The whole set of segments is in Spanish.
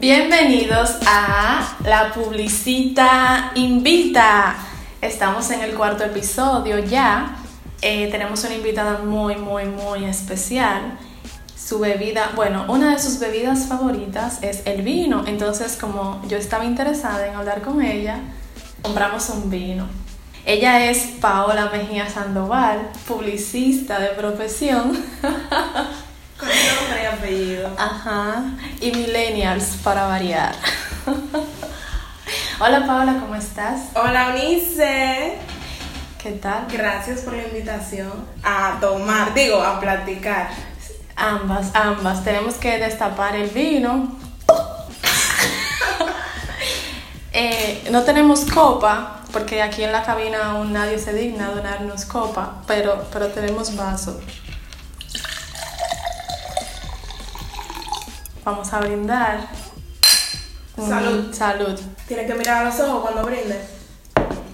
Bienvenidos a La Publicita Invita. Estamos en el cuarto episodio ya. Eh, tenemos una invitada muy, muy, muy especial. Su bebida, bueno, una de sus bebidas favoritas es el vino. Entonces, como yo estaba interesada en hablar con ella, compramos un vino. Ella es Paola Mejía Sandoval, publicista de profesión. Nombre y apellido. Ajá. Y millennials para variar. Hola Paola, ¿cómo estás? Hola Unice. ¿Qué tal? Gracias por la invitación a tomar, digo, a platicar. Ambas, ambas. Tenemos que destapar el vino. Eh, no tenemos copa, porque aquí en la cabina aún nadie se digna a donarnos copa, pero, pero tenemos vaso. Vamos a brindar. Mm, Salud. salud. Tienes que mirar a los ojos cuando brindes.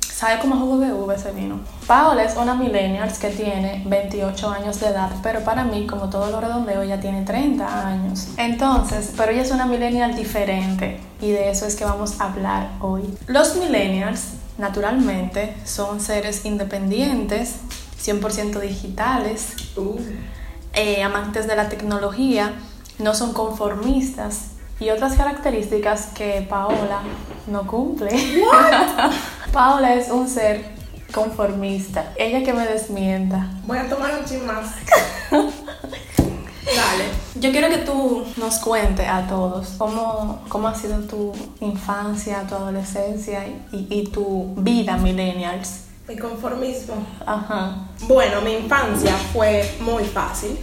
¿Sabe cómo jugo de uva ese vino? Paola es una millennial que tiene 28 años de edad, pero para mí, como todo lo redondeo, ella tiene 30 años. Entonces, pero ella es una millennial diferente y de eso es que vamos a hablar hoy. Los millennials, naturalmente, son seres independientes, 100% digitales, Uh. eh, amantes de la tecnología, no son conformistas y otras características que Paola no cumple. Paola es un ser conformista. Ella que me desmienta. Voy a tomar un chin más. Dale. Yo quiero que tú nos cuentes a todos cómo, cómo ha sido tu infancia, tu adolescencia y, y tu vida millennials. Mi conformismo. Ajá. Bueno, mi infancia fue muy fácil.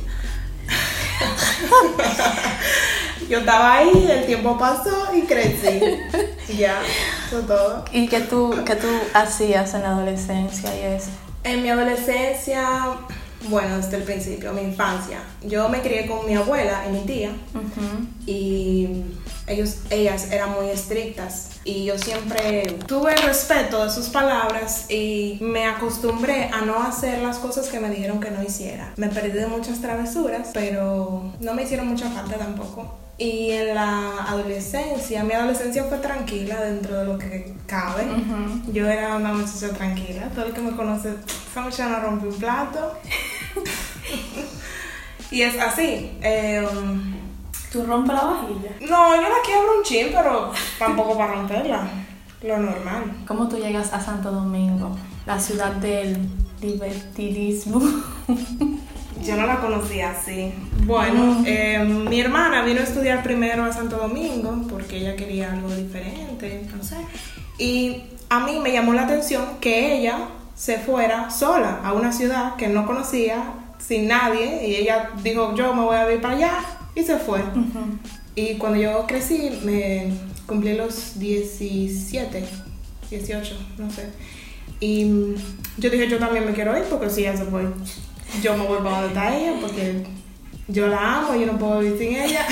Yo estaba ahí, el tiempo pasó y crecí. Ya, eso es todo. ¿Y qué tú, qué tú hacías en la adolescencia y eso? En mi adolescencia, bueno, desde el principio, mi infancia, yo me crié con mi abuela y mi tía y ellos, ellas eran muy estrictas y yo siempre tuve respeto de sus palabras y me acostumbré a no hacer las cosas que me dijeron que no hiciera. Me perdí de muchas travesuras, pero no me hicieron mucha falta tampoco. Y en la adolescencia, mi adolescencia fue tranquila dentro de lo que cabe. Yo era una muchacha tranquila. Todo el que me conoce, esa muchacha no rompe un plato. y es así. eh, ¿Tú rompes la vajilla? no, yo la quiebro un chin, pero tampoco para romperla. Lo normal. ¿Cómo tú llegas a Santo Domingo, la ciudad del divertidismo? Yo no la conocía así. Bueno, eh, mi hermana vino a estudiar primero a Santo Domingo porque ella quería algo diferente, no sé. Y a mí me llamó la atención que ella se fuera sola a una ciudad que no conocía, sin nadie, y ella dijo, yo me voy a vivir para allá, y se fue. Y cuando yo crecí, me cumplí los 17, 18, no sé. Y yo dije, yo también me quiero ir porque si ella se fue, yo me voy para donde porque yo la amo, yo no puedo vivir sin ella.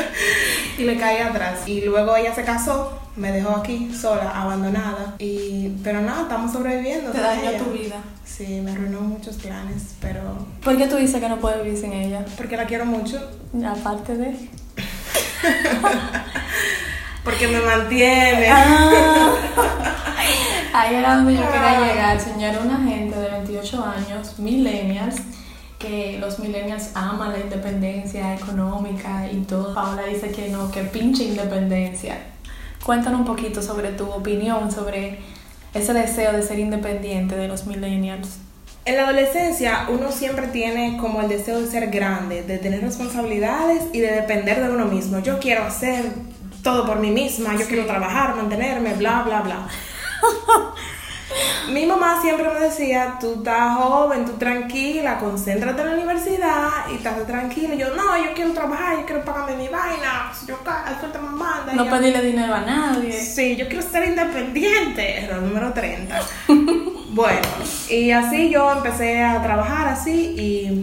y le caí atrás. Y luego ella se casó, me dejó aquí sola, abandonada. Y, pero nada, estamos sobreviviendo. Te dañó ella. tu vida. Sí, me arruinó muchos planes, pero ¿Por qué tú dices que no puedes vivir sin ella? porque la quiero mucho. Aparte de... Porque me mantiene. Ah. Ahí era donde yo quería Ah. llegar, señor. Una gente de 28 años, millennials, que los millennials aman la independencia económica y todo. Paola dice que no, que pinche independencia. Cuéntanos un poquito sobre tu opinión sobre ese deseo de ser independiente de los millennials. En la adolescencia uno siempre tiene como el deseo de ser grande, de tener responsabilidades y de depender de uno mismo. Yo quiero hacer todo por mí misma, yo quiero trabajar, mantenerme, bla, bla, bla. Mi mamá siempre me decía, tú estás joven, tú tranquila, concéntrate en la universidad y estás tranquila. Y yo, no, yo quiero trabajar, yo quiero pagarme mi vaina, si yo suelta me manda. No pedirle dinero a nadie. Sí, yo quiero ser independiente. Error número 30. bueno, y así yo empecé a trabajar así y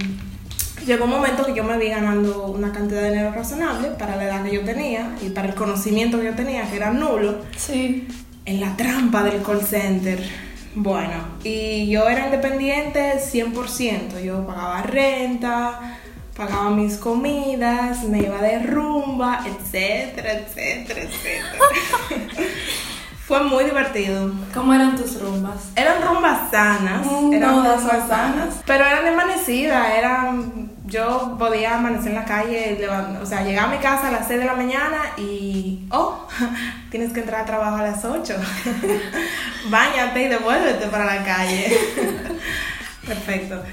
llegó un momento que yo me vi ganando una cantidad de dinero razonable para la edad que yo tenía y para el conocimiento que yo tenía, que era nulo, Sí. en la trampa del call center. Bueno, y yo era independiente 100%. Yo pagaba renta, pagaba mis comidas, me iba de rumba, etcétera, etcétera, etcétera. Fue muy divertido. ¿Cómo eran tus rumbas? Eran rumbas sanas. Eran rumbas sanas. Pero eran de amanecida, eran... Yo podía amanecer en la calle, o sea, llegar a mi casa a las 6 de la mañana y... Oh, tienes que entrar a trabajo a las 8. Báñate y devuélvete para la calle. Perfecto.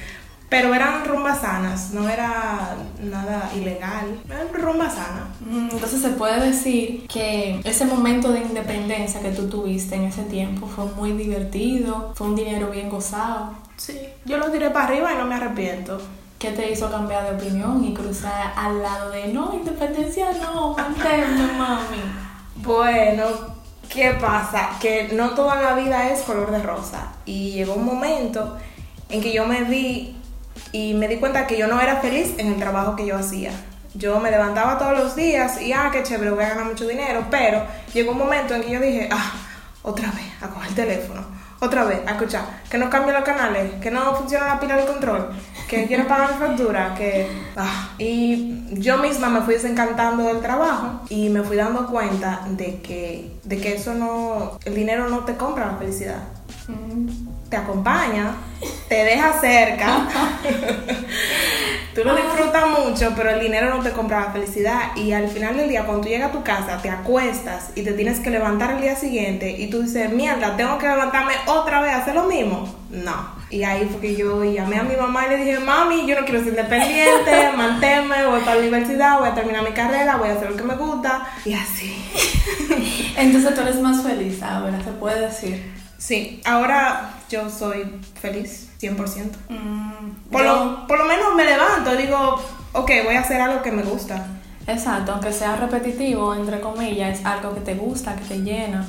Pero eran rumbas sanas, no era nada ilegal. Eran rumbas sanas. Entonces se puede decir que ese momento de independencia que tú tuviste en ese tiempo fue muy divertido, fue un dinero bien gozado. Sí, yo lo tiré para arriba y no me arrepiento. ¿Qué te hizo cambiar de opinión y cruzar al lado de no, independencia no, manténme, mami? Bueno, ¿qué pasa? Que no toda la vida es color de rosa. Y llegó un momento en que yo me vi y me di cuenta que yo no era feliz en el trabajo que yo hacía. Yo me levantaba todos los días y, ah, qué chévere, voy a ganar mucho dinero. Pero llegó un momento en que yo dije, ah, otra vez, a coger el teléfono. Otra vez, a escuchar, que no cambien los canales, que no funciona la pila de control, que quiero pagar mi factura, que... ah. Y yo misma me fui desencantando del trabajo y me fui dando cuenta de que, de que eso no... El dinero no te compra la felicidad. Mm. Te acompaña, te deja cerca. Tú lo disfrutas mucho, pero el dinero no te compra la felicidad. Y al final del día, cuando tú llegas a tu casa, te acuestas y te tienes que levantar el día siguiente y tú dices, mierda, tengo que levantarme otra vez a hacer lo mismo. No. Y ahí fue que yo llamé a mi mamá y le dije, mami, yo no quiero ser independiente, manténme, voy para la universidad, voy a terminar mi carrera, voy a hacer lo que me gusta. Y así. Entonces tú eres más feliz ahora, se puede decir. Sí, ahora yo soy feliz, 100%. Mm, Por, yo- lo, por lo menos me levanto, digo, ok, voy a hacer algo que me gusta. Exacto, aunque sea repetitivo, entre comillas, es algo que te gusta, que te llena.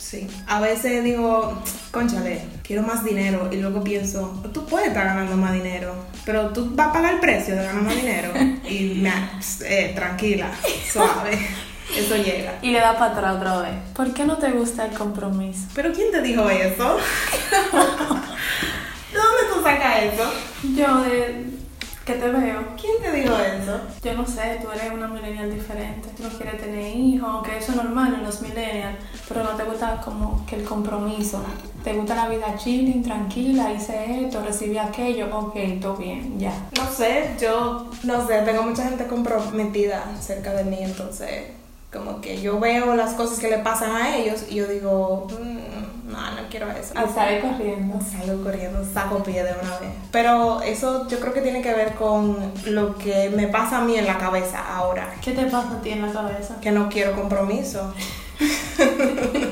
Sí. A veces digo, conchale, quiero más dinero. Y luego pienso, tú puedes estar ganando más dinero, pero tú vas a pagar el precio de ganar más dinero. Y me, eh, tranquila, suave, eso llega. Y le da para atrás otra vez. ¿Por qué no te gusta el compromiso? ¿Pero quién te dijo eso? ¿De dónde tú sacas eso? Yo de que te veo, ¿Quién te dijo eso? yo no sé, tú eres una millennial diferente. Tú no quieres tener hijos, aunque eso es normal en los millennials, pero no te gusta como que el compromiso. Te gusta la vida chilling, tranquila, hice esto, recibí aquello, ok, todo bien, ya. No sé, yo no sé, tengo mucha gente comprometida cerca de mí, entonces como que yo veo las cosas que le pasan a ellos y yo digo, "Mm, quiero eso. Y sale corriendo. Salgo corriendo, saco pie de una vez. Pero eso yo creo que tiene que ver con lo que me pasa a mí en la cabeza ahora, ¿Qué te pasa a ti en la cabeza? que no quiero compromiso.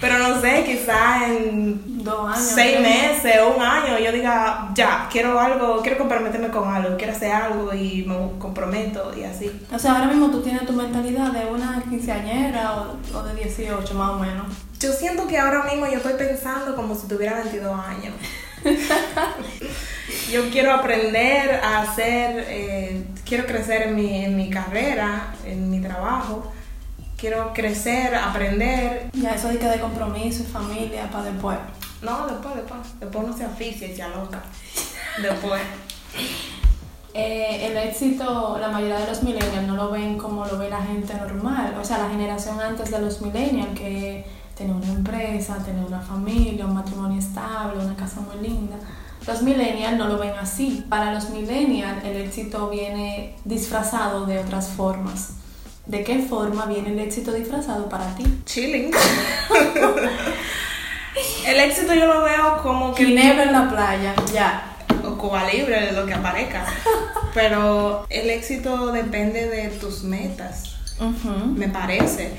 Pero no sé, quizá en Dos años. seis meses o un año yo diga, ya, quiero algo, quiero comprometerme con algo, quiero hacer algo y me comprometo y así. O sea, ahora mismo tú tienes tu mentalidad de una quinceañera o, o de 18 más o menos. Yo siento que ahora mismo yo estoy pensando como si tuviera 22 años. yo quiero aprender a hacer, eh, quiero crecer en mi, en mi carrera, en mi trabajo. Quiero crecer, aprender. Ya eso de que de compromiso y familia para después. No, después, después. Después no se aficia y se loca. Después. Eh, el éxito, la mayoría de los millennials no lo ven como lo ve la gente normal. O sea, la generación antes de los millennials, que tener una empresa, tener una familia, un matrimonio estable, una casa muy linda. Los millennials no lo ven así. Para los millennials el éxito viene disfrazado de otras formas. ¿De qué forma viene el éxito disfrazado para ti? Chilling. El éxito yo lo veo como que... Ginebra en la playa, ya. o Cuba Libre, lo que aparezca. Pero el éxito depende de tus metas, me parece.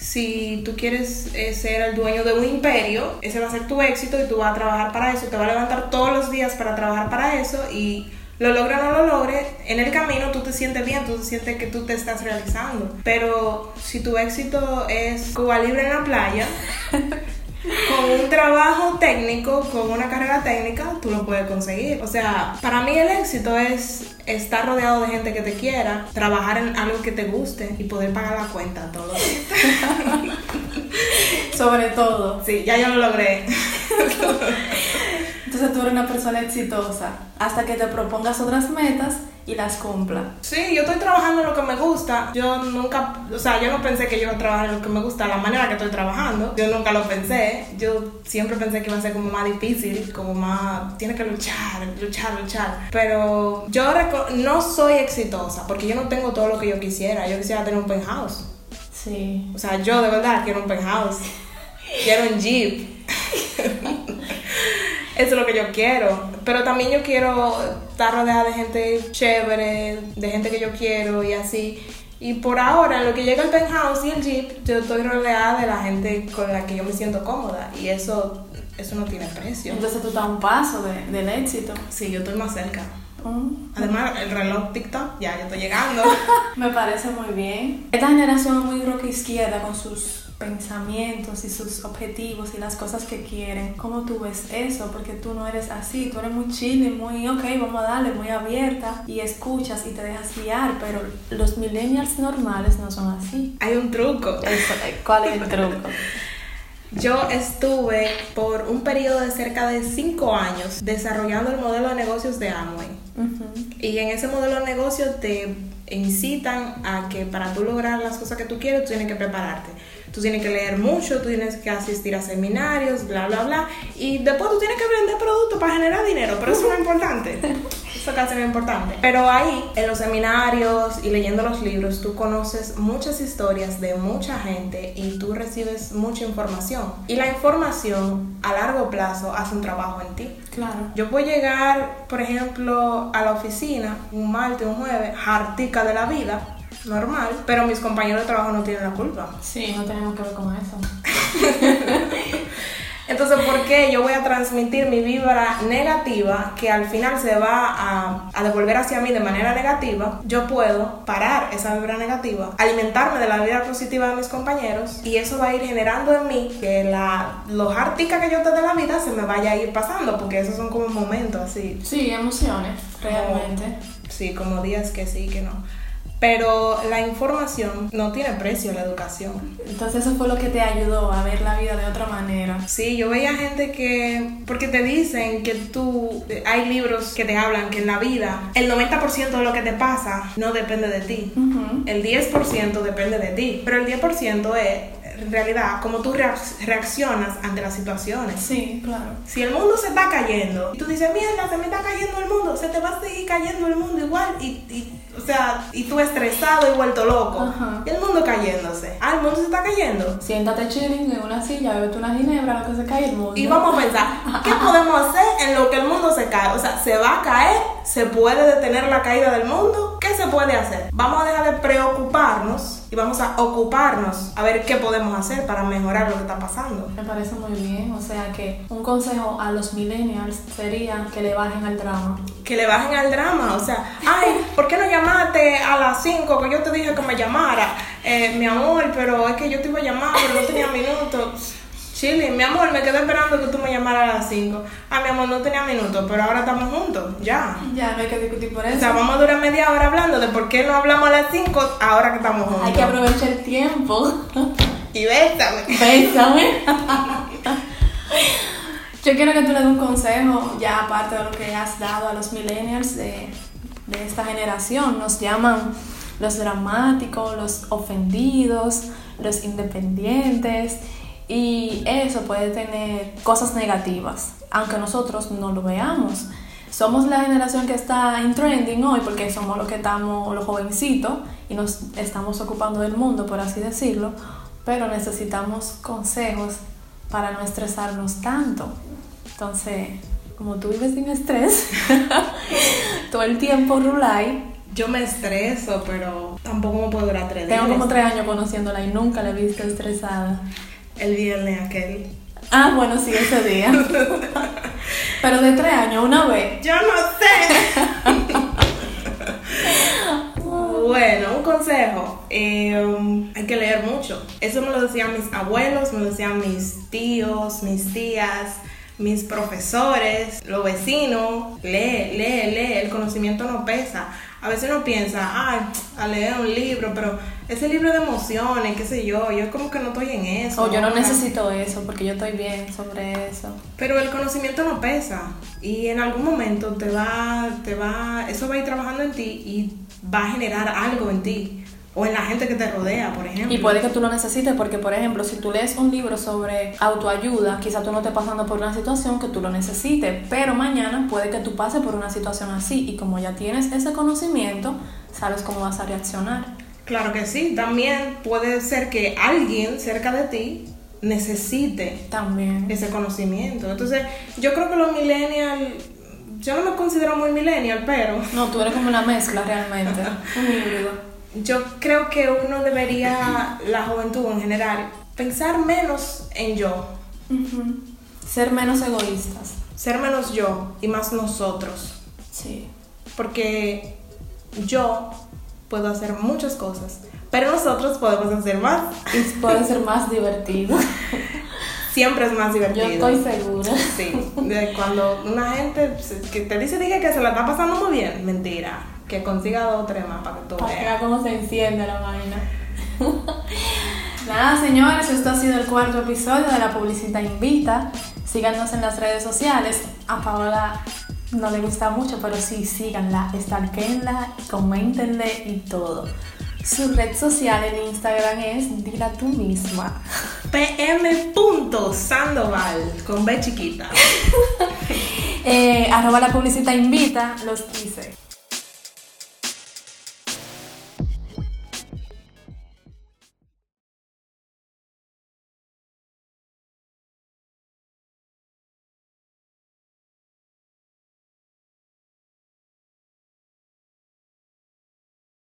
Si tú quieres eh, ser el dueño de un imperio, ese va a ser tu éxito y tú vas a trabajar para eso. Te vas a levantar todos los días para trabajar para eso y lo logre o no lo logre, en el camino tú te sientes bien, tú te sientes que tú te estás realizando. Pero si tu éxito es Cuba Libre en la playa, con un trabajo técnico, con una carrera técnica, tú lo puedes conseguir. O sea, para mí el éxito es estar rodeado de gente que te quiera, trabajar en algo que te guste y poder pagar la cuenta todos los días. Sobre todo. Sí, ya yo lo logré. Entonces tú eres una persona exitosa hasta que te propongas otras metas y las cumpla. Sí, yo estoy trabajando en lo que me gusta. Yo nunca, o sea, yo no pensé que yo iba a trabajar en lo que me gusta, la manera que estoy trabajando. Yo nunca lo pensé. Yo siempre pensé que iba a ser como más difícil, como más, tiene que luchar, luchar, luchar. Pero yo no soy exitosa porque yo no tengo todo lo que yo quisiera. Yo quisiera tener un penthouse. Sí. O sea, yo de verdad quiero un penthouse. quiero un jeep. Eso es lo que yo quiero. Pero también yo quiero estar rodeada de gente chévere, de gente que yo quiero y así. Y por ahora, lo que llega el penthouse y el jeep, yo estoy rodeada de la gente con la que yo me siento cómoda. Y eso, eso no tiene precio. Entonces tú estás a un paso del éxito. Sí, yo estoy más cerca. Mm. Además, el reloj TikTok, ya, yo estoy llegando. me parece muy bien. Esta generación es muy rock izquierda con sus pensamientos y sus objetivos y las cosas que quieren. ¿Cómo tú ves eso? Porque tú no eres así, tú eres muy chill y muy, ok, vamos a darle, muy abierta y escuchas y te dejas guiar, pero los millennials normales no son así. Hay un truco. ¿Cuál es el truco? Yo estuve por un periodo de cerca de 5 años desarrollando el modelo de negocios de Amway. Y en ese modelo de negocio te incitan a que para tú lograr las cosas que tú quieres, tú tienes que prepararte tú tienes que leer mucho, tú tienes que asistir a seminarios, bla, bla, bla. Y después tú tienes que vender productos para generar dinero, pero eso no es importante. Eso casi no es importante. Pero ahí, en los seminarios y leyendo los libros, tú conoces muchas historias de mucha gente y tú recibes mucha información. Y la información a largo plazo hace un trabajo en ti. Claro. Yo puedo llegar, por ejemplo, a la oficina un martes, un jueves, hartica de la vida normal, pero mis compañeros de trabajo no tienen la culpa. Sí, no tenemos que ver con eso. Entonces, ¿por qué yo voy a transmitir mi vibra negativa que al final se va a, a, devolver hacia mí de manera negativa? Yo puedo parar esa vibra negativa, alimentarme de la vida positiva de mis compañeros y eso va a ir generando en mí que la, los articas que yo te de la vida se me vaya a ir pasando porque esos son como momentos así. Sí, emociones, realmente. sí, como días que sí, que no. Pero la información no tiene precio, la educación. Entonces eso fue lo que te ayudó a ver la vida de otra manera. Sí, yo veía gente que, porque te dicen que tú, hay libros que te hablan que en la vida el 90% de lo que te pasa no depende de ti. El 10% depende de ti, pero el 10% es en realidad cómo tú reaccionas ante las situaciones. Sí, claro. Si el mundo se está cayendo y tú dices, mierda, se me está cayendo el mundo, se te va a seguir cayendo el mundo igual y, y o sea, y tú estresado y vuelto loco. Y el mundo cayéndose. Ah, el mundo se está cayendo. Siéntate chilling en una silla, bebete una ginebra, lo que se cae el mundo. Y vamos a pensar, ¿qué podemos hacer en lo que el mundo se cae? O sea, ¿se va a caer? ¿Se puede detener la caída del mundo? ¿Qué se puede hacer? Vamos a dejar de preocuparnos y vamos a ocuparnos a ver qué podemos hacer para mejorar lo que está pasando. Me parece muy bien, o sea que un consejo a los millennials sería que le bajen al drama. Que le bajen al drama, o sea, ay, ¿por qué no llamaste a las 5 que yo te dije que me llamara? Eh, mi amor, pero es que yo te iba a llamar, pero no tenía minutos Chile, mi amor, me quedé esperando que tú me llamaras a las 5. Ah, mi amor, no tenía minutos, pero ahora estamos juntos, ya. Ya, no hay que discutir por eso. O sea, vamos a durar media hora hablando de por qué no hablamos a las 5 ahora que estamos juntos. Hay que aprovechar el tiempo. y bésame. Bésame. Yo quiero que tú le des un consejo, ya aparte de lo que has dado a los millennials de, de esta generación. Nos llaman los dramáticos, los ofendidos, los independientes y eso puede tener cosas negativas, aunque nosotros no lo veamos. Somos la generación que está en trending hoy porque somos los que estamos, los jovencitos, y nos estamos ocupando del mundo, por así decirlo, pero necesitamos consejos para no estresarnos tanto. Entonces, como tú vives sin estrés, todo el tiempo rulay. Yo me estreso, pero tampoco me puedo durar tres días. Tengo como tres años conociéndola y nunca la he visto estresada. El viernes aquel. Ah, bueno, sí, ese día. Pero de tres años, una vez. Yo no sé. bueno, un consejo. Em, hay que leer mucho. Eso me lo decían mis abuelos, me lo decían mis tíos, mis tías, mis profesores, los vecinos. Lee, lee, lee. El conocimiento no pesa. A veces uno piensa, ay, a leer un libro, pero ese libro de emociones, qué sé yo, yo como que no estoy en eso. O yo no necesito eso porque yo estoy bien sobre eso. Pero el conocimiento no pesa y en algún momento te va, te va, eso va a ir trabajando en ti y va a generar algo en ti o en la gente que te rodea, por ejemplo. Y puede que tú lo necesites porque, por ejemplo, si tú lees un libro sobre autoayuda, quizá tú no estés pasando por una situación que tú lo necesites, pero mañana puede que tú pases por una situación así y como ya tienes ese conocimiento, sabes cómo vas a reaccionar. Claro que sí, también puede ser que alguien cerca de ti necesite también ese conocimiento. Entonces, yo creo que los millennials, yo no me considero muy millennial, pero... No, tú eres como una mezcla realmente, un híbrido yo creo que uno debería, la juventud en general, pensar menos en yo. Ser menos egoístas. Ser menos yo y más nosotros. Sí. Porque yo puedo hacer muchas cosas, pero nosotros podemos hacer más. Y puede ser más divertido. Siempre es más divertido. Yo estoy segura. Sí. Cuando una gente que te dice diga que se la está pasando muy bien, mentira que consiga dos o tres más para que tú veas. cómo se enciende la vaina. Nada, señores, esto ha sido el cuarto episodio de La Publicita Invita. Síganos en las redes sociales. A Paola no le gusta mucho, pero sí, síganla, estalquenla, coméntenle y todo. Su red social en Instagram es Dila tú misma. pm.sandoval con B chiquita. eh, arroba la publicita invita, los hice.